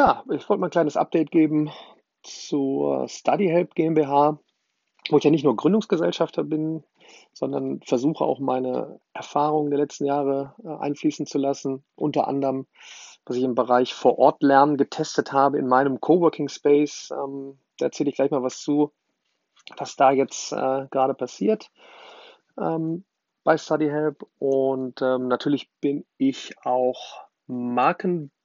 Ja, ich wollte mal ein kleines Update geben zur StudyHelp GmbH, wo ich ja nicht nur Gründungsgesellschafter bin, sondern versuche auch meine Erfahrungen der letzten Jahre äh, einfließen zu lassen. Unter anderem, was ich im Bereich Vor-Ort-Lernen getestet habe in meinem Coworking Space. Ähm, da erzähle ich gleich mal was zu, was da jetzt äh, gerade passiert ähm, bei StudyHelp. Und ähm, natürlich bin ich auch Markenbotschafter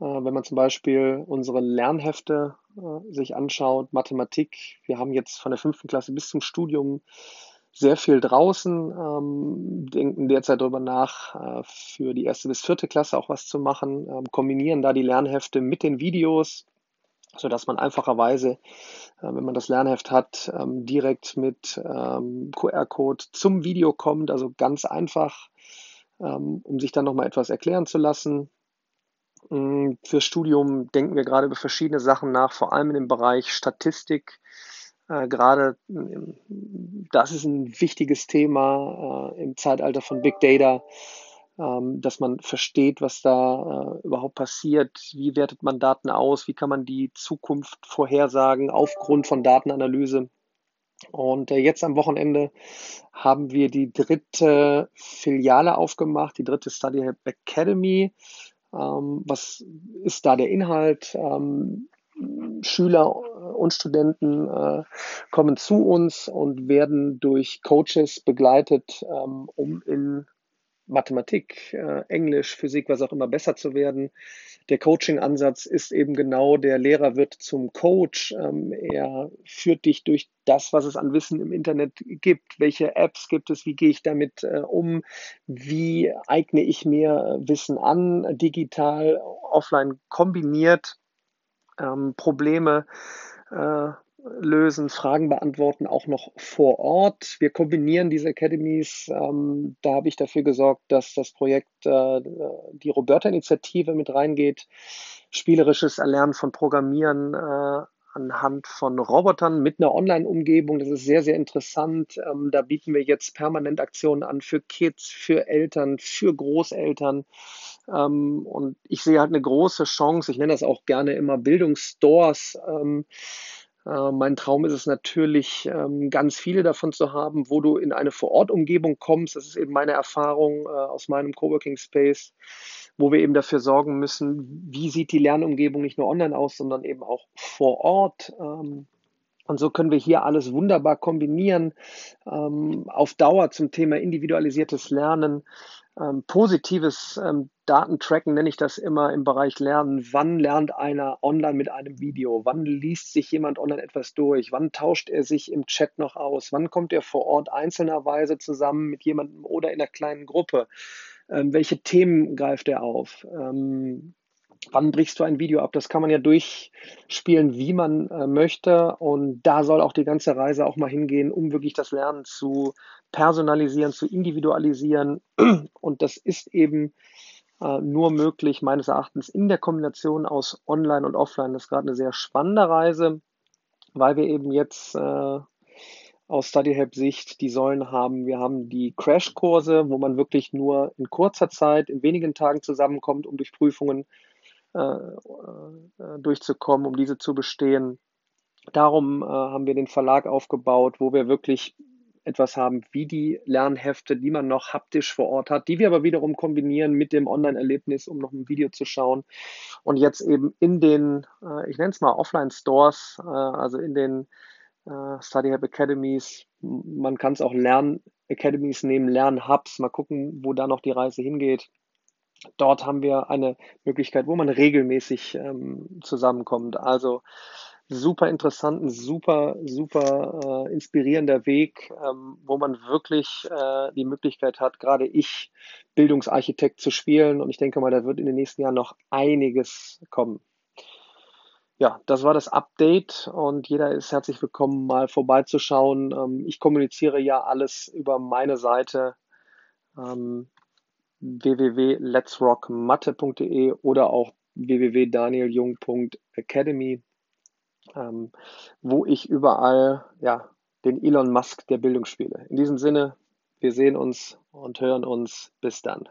äh, wenn man zum Beispiel unsere Lernhefte äh, sich anschaut, Mathematik, wir haben jetzt von der fünften Klasse bis zum Studium sehr viel draußen, ähm, denken derzeit darüber nach, äh, für die erste bis vierte Klasse auch was zu machen, ähm, kombinieren da die Lernhefte mit den Videos, sodass man einfacherweise, wenn man das Lernheft hat, ähm, direkt mit QR-Code zum Video kommt, also ganz einfach, um sich dann nochmal etwas erklären zu lassen. Mm, fürs Studium denken wir gerade über verschiedene Sachen nach, vor allem in dem Bereich Statistik. Äh, gerade mm, das ist ein wichtiges Thema äh, im Zeitalter von Big Data, ähm, dass man versteht, was da äh, überhaupt passiert. Wie wertet man Daten aus? Wie kann man die Zukunft vorhersagen aufgrund von Datenanalyse? Und äh, jetzt am Wochenende haben wir die dritte Filiale aufgemacht, die dritte Study Help Academy. Ähm, was ist da der Inhalt? Ähm, Schüler und Studenten äh, kommen zu uns und werden durch Coaches begleitet, ähm, um in Mathematik, äh, Englisch, Physik, was auch immer besser zu werden. Der Coaching-Ansatz ist eben genau, der Lehrer wird zum Coach. Ähm, er führt dich durch das, was es an Wissen im Internet gibt. Welche Apps gibt es? Wie gehe ich damit äh, um? Wie eigne ich mir Wissen an, digital, offline kombiniert? Ähm, Probleme äh, lösen, Fragen beantworten, auch noch vor Ort. Wir kombinieren diese Academies. Ähm, da habe ich dafür gesorgt, dass das Projekt äh, die Roberta-Initiative mit reingeht. Spielerisches Erlernen von Programmieren äh, anhand von Robotern mit einer Online-Umgebung. Das ist sehr, sehr interessant. Ähm, da bieten wir jetzt permanent Aktionen an für Kids, für Eltern, für Großeltern. Ähm, und ich sehe halt eine große Chance. Ich nenne das auch gerne immer Bildungsstores. Ähm, äh, mein Traum ist es natürlich, ähm, ganz viele davon zu haben, wo du in eine Vorortumgebung kommst. Das ist eben meine Erfahrung äh, aus meinem Coworking Space, wo wir eben dafür sorgen müssen, wie sieht die Lernumgebung nicht nur online aus, sondern eben auch vor Ort. Ähm, und so können wir hier alles wunderbar kombinieren. Ähm, auf Dauer zum Thema individualisiertes Lernen ähm, positives ähm, Datentracken nenne ich das immer im Bereich Lernen. Wann lernt einer online mit einem Video? Wann liest sich jemand online etwas durch? Wann tauscht er sich im Chat noch aus? Wann kommt er vor Ort einzelnerweise zusammen mit jemandem oder in einer kleinen Gruppe? Ähm, welche Themen greift er auf? Ähm, wann brichst du ein Video ab? Das kann man ja durchspielen, wie man äh, möchte. Und da soll auch die ganze Reise auch mal hingehen, um wirklich das Lernen zu personalisieren, zu individualisieren. Und das ist eben äh, nur möglich, meines Erachtens, in der Kombination aus Online und Offline. Das ist gerade eine sehr spannende Reise, weil wir eben jetzt äh, aus StudyHelp-Sicht die Säulen haben. Wir haben die Crashkurse, wo man wirklich nur in kurzer Zeit, in wenigen Tagen zusammenkommt, um durch Prüfungen äh, durchzukommen, um diese zu bestehen. Darum äh, haben wir den Verlag aufgebaut, wo wir wirklich etwas haben wie die Lernhefte, die man noch haptisch vor Ort hat, die wir aber wiederum kombinieren mit dem Online-Erlebnis, um noch ein Video zu schauen. Und jetzt eben in den, äh, ich nenne es mal Offline-Stores, äh, also in den äh, Study Hub Academies, man kann es auch Lern-Academies nehmen, Lern-Hubs, mal gucken, wo da noch die Reise hingeht. Dort haben wir eine Möglichkeit, wo man regelmäßig ähm, zusammenkommt. Also super interessanten, super, super äh, inspirierender Weg, ähm, wo man wirklich äh, die Möglichkeit hat, gerade ich Bildungsarchitekt zu spielen. Und ich denke mal, da wird in den nächsten Jahren noch einiges kommen. Ja, das war das Update und jeder ist herzlich willkommen, mal vorbeizuschauen. Ähm, ich kommuniziere ja alles über meine Seite ähm, www.letsrockmatte.de oder auch www.danieljung.academy ähm, wo ich überall ja, den Elon Musk der Bildung spiele. In diesem Sinne, wir sehen uns und hören uns. Bis dann.